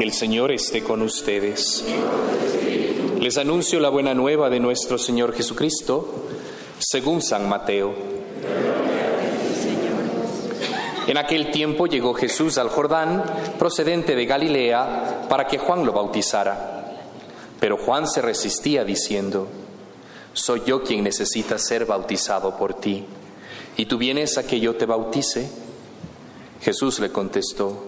El Señor esté con ustedes. Les anuncio la buena nueva de nuestro Señor Jesucristo, según San Mateo. En aquel tiempo llegó Jesús al Jordán, procedente de Galilea, para que Juan lo bautizara. Pero Juan se resistía diciendo, Soy yo quien necesita ser bautizado por ti, y tú vienes a que yo te bautice. Jesús le contestó,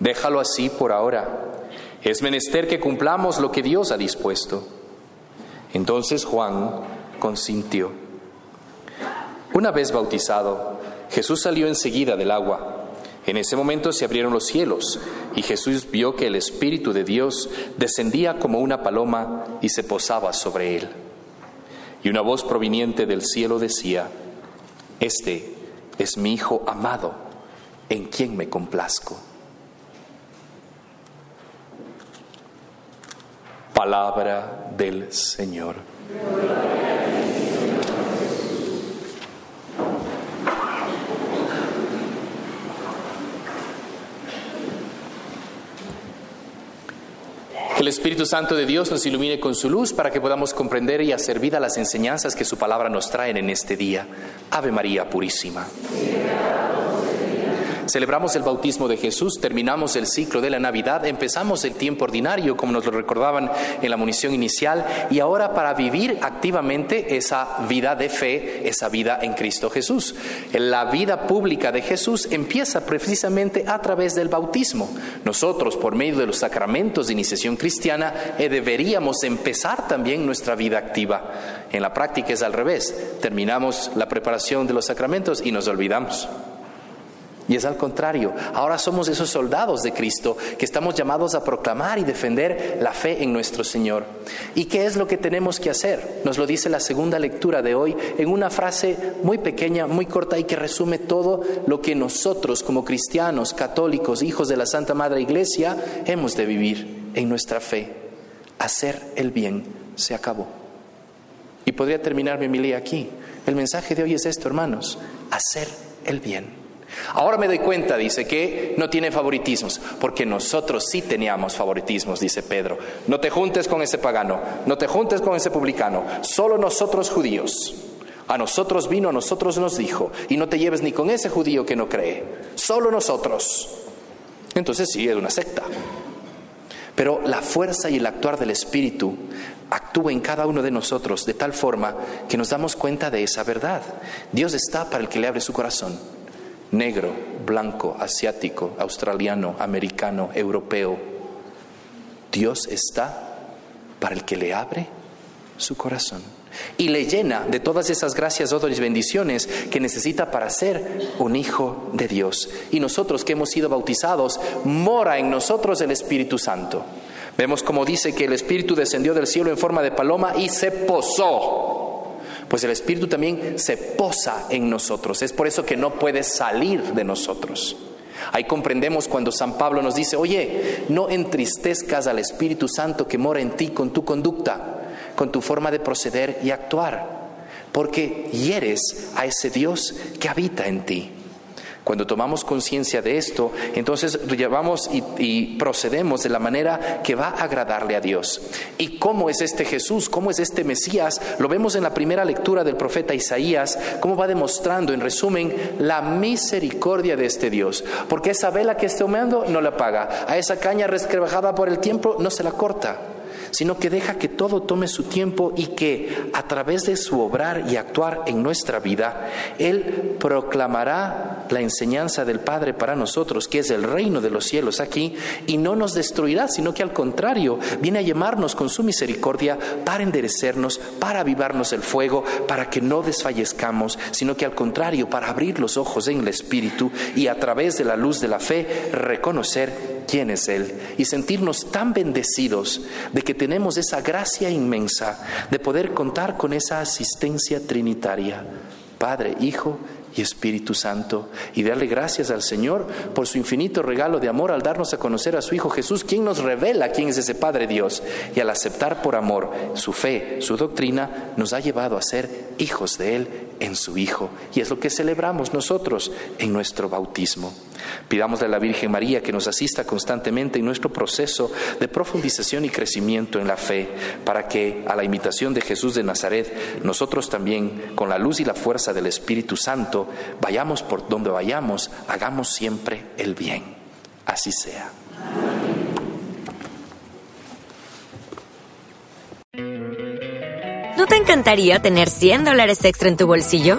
Déjalo así por ahora. Es menester que cumplamos lo que Dios ha dispuesto. Entonces Juan consintió. Una vez bautizado, Jesús salió enseguida del agua. En ese momento se abrieron los cielos y Jesús vio que el Espíritu de Dios descendía como una paloma y se posaba sobre él. Y una voz proveniente del cielo decía, Este es mi Hijo amado, en quien me complazco. Palabra del Señor. Que el Espíritu Santo de Dios nos ilumine con su luz para que podamos comprender y hacer vida las enseñanzas que su palabra nos traen en este día. Ave María Purísima. Celebramos el bautismo de Jesús, terminamos el ciclo de la Navidad, empezamos el tiempo ordinario, como nos lo recordaban en la munición inicial, y ahora para vivir activamente esa vida de fe, esa vida en Cristo Jesús. La vida pública de Jesús empieza precisamente a través del bautismo. Nosotros, por medio de los sacramentos de iniciación cristiana, eh, deberíamos empezar también nuestra vida activa. En la práctica es al revés, terminamos la preparación de los sacramentos y nos olvidamos. Y es al contrario, ahora somos esos soldados de Cristo que estamos llamados a proclamar y defender la fe en nuestro Señor. ¿Y qué es lo que tenemos que hacer? Nos lo dice la segunda lectura de hoy en una frase muy pequeña, muy corta y que resume todo lo que nosotros como cristianos, católicos, hijos de la Santa Madre Iglesia, hemos de vivir en nuestra fe. Hacer el bien se acabó. Y podría terminar mi homilía aquí. El mensaje de hoy es esto, hermanos, hacer el bien. Ahora me doy cuenta, dice, que no tiene favoritismos, porque nosotros sí teníamos favoritismos, dice Pedro. No te juntes con ese pagano, no te juntes con ese publicano, solo nosotros judíos. A nosotros vino, a nosotros nos dijo, y no te lleves ni con ese judío que no cree, solo nosotros. Entonces sí, es una secta. Pero la fuerza y el actuar del Espíritu actúa en cada uno de nosotros de tal forma que nos damos cuenta de esa verdad. Dios está para el que le abre su corazón negro, blanco, asiático, australiano, americano, europeo. Dios está para el que le abre su corazón y le llena de todas esas gracias, y bendiciones que necesita para ser un hijo de Dios. Y nosotros que hemos sido bautizados, mora en nosotros el Espíritu Santo. Vemos como dice que el Espíritu descendió del cielo en forma de paloma y se posó pues el Espíritu también se posa en nosotros. Es por eso que no puede salir de nosotros. Ahí comprendemos cuando San Pablo nos dice, oye, no entristezcas al Espíritu Santo que mora en ti con tu conducta, con tu forma de proceder y actuar, porque hieres a ese Dios que habita en ti. Cuando tomamos conciencia de esto, entonces llevamos y, procedemos de la manera que va a agradarle a Dios. ¿Y cómo es este Jesús? ¿Cómo es este Mesías? Lo vemos en la primera lectura del profeta Isaías, cómo va demostrando, en resumen, la misericordia de este Dios. Porque esa vela que está humeando no la apaga, a esa caña resquebrajada por el tiempo no se la corta sino que deja que todo tome su tiempo y que a través de su obrar y actuar en nuestra vida, Él proclamará la enseñanza del Padre para nosotros, que es el reino de los cielos aquí, y no nos destruirá, sino que al contrario, viene a llamarnos con su misericordia para enderecernos, para avivarnos el fuego, para que no desfallezcamos, sino que al contrario, para abrir los ojos en el Espíritu y a través de la luz de la fe reconocer quién es Él y sentirnos tan bendecidos de que tenemos esa gracia inmensa de poder contar con esa asistencia trinitaria, Padre, Hijo y Espíritu Santo, y darle gracias al Señor por su infinito regalo de amor al darnos a conocer a su Hijo Jesús, quien nos revela quién es ese Padre Dios, y al aceptar por amor su fe, su doctrina, nos ha llevado a ser hijos de Él en su Hijo, y es lo que celebramos nosotros en nuestro bautismo. Pidámosle a la Virgen María que nos asista constantemente en nuestro proceso de profundización y crecimiento en la fe, para que, a la imitación de Jesús de Nazaret, nosotros también, con la luz y la fuerza del Espíritu Santo, vayamos por donde vayamos, hagamos siempre el bien. Así sea. ¿No te encantaría tener 100 dólares extra en tu bolsillo?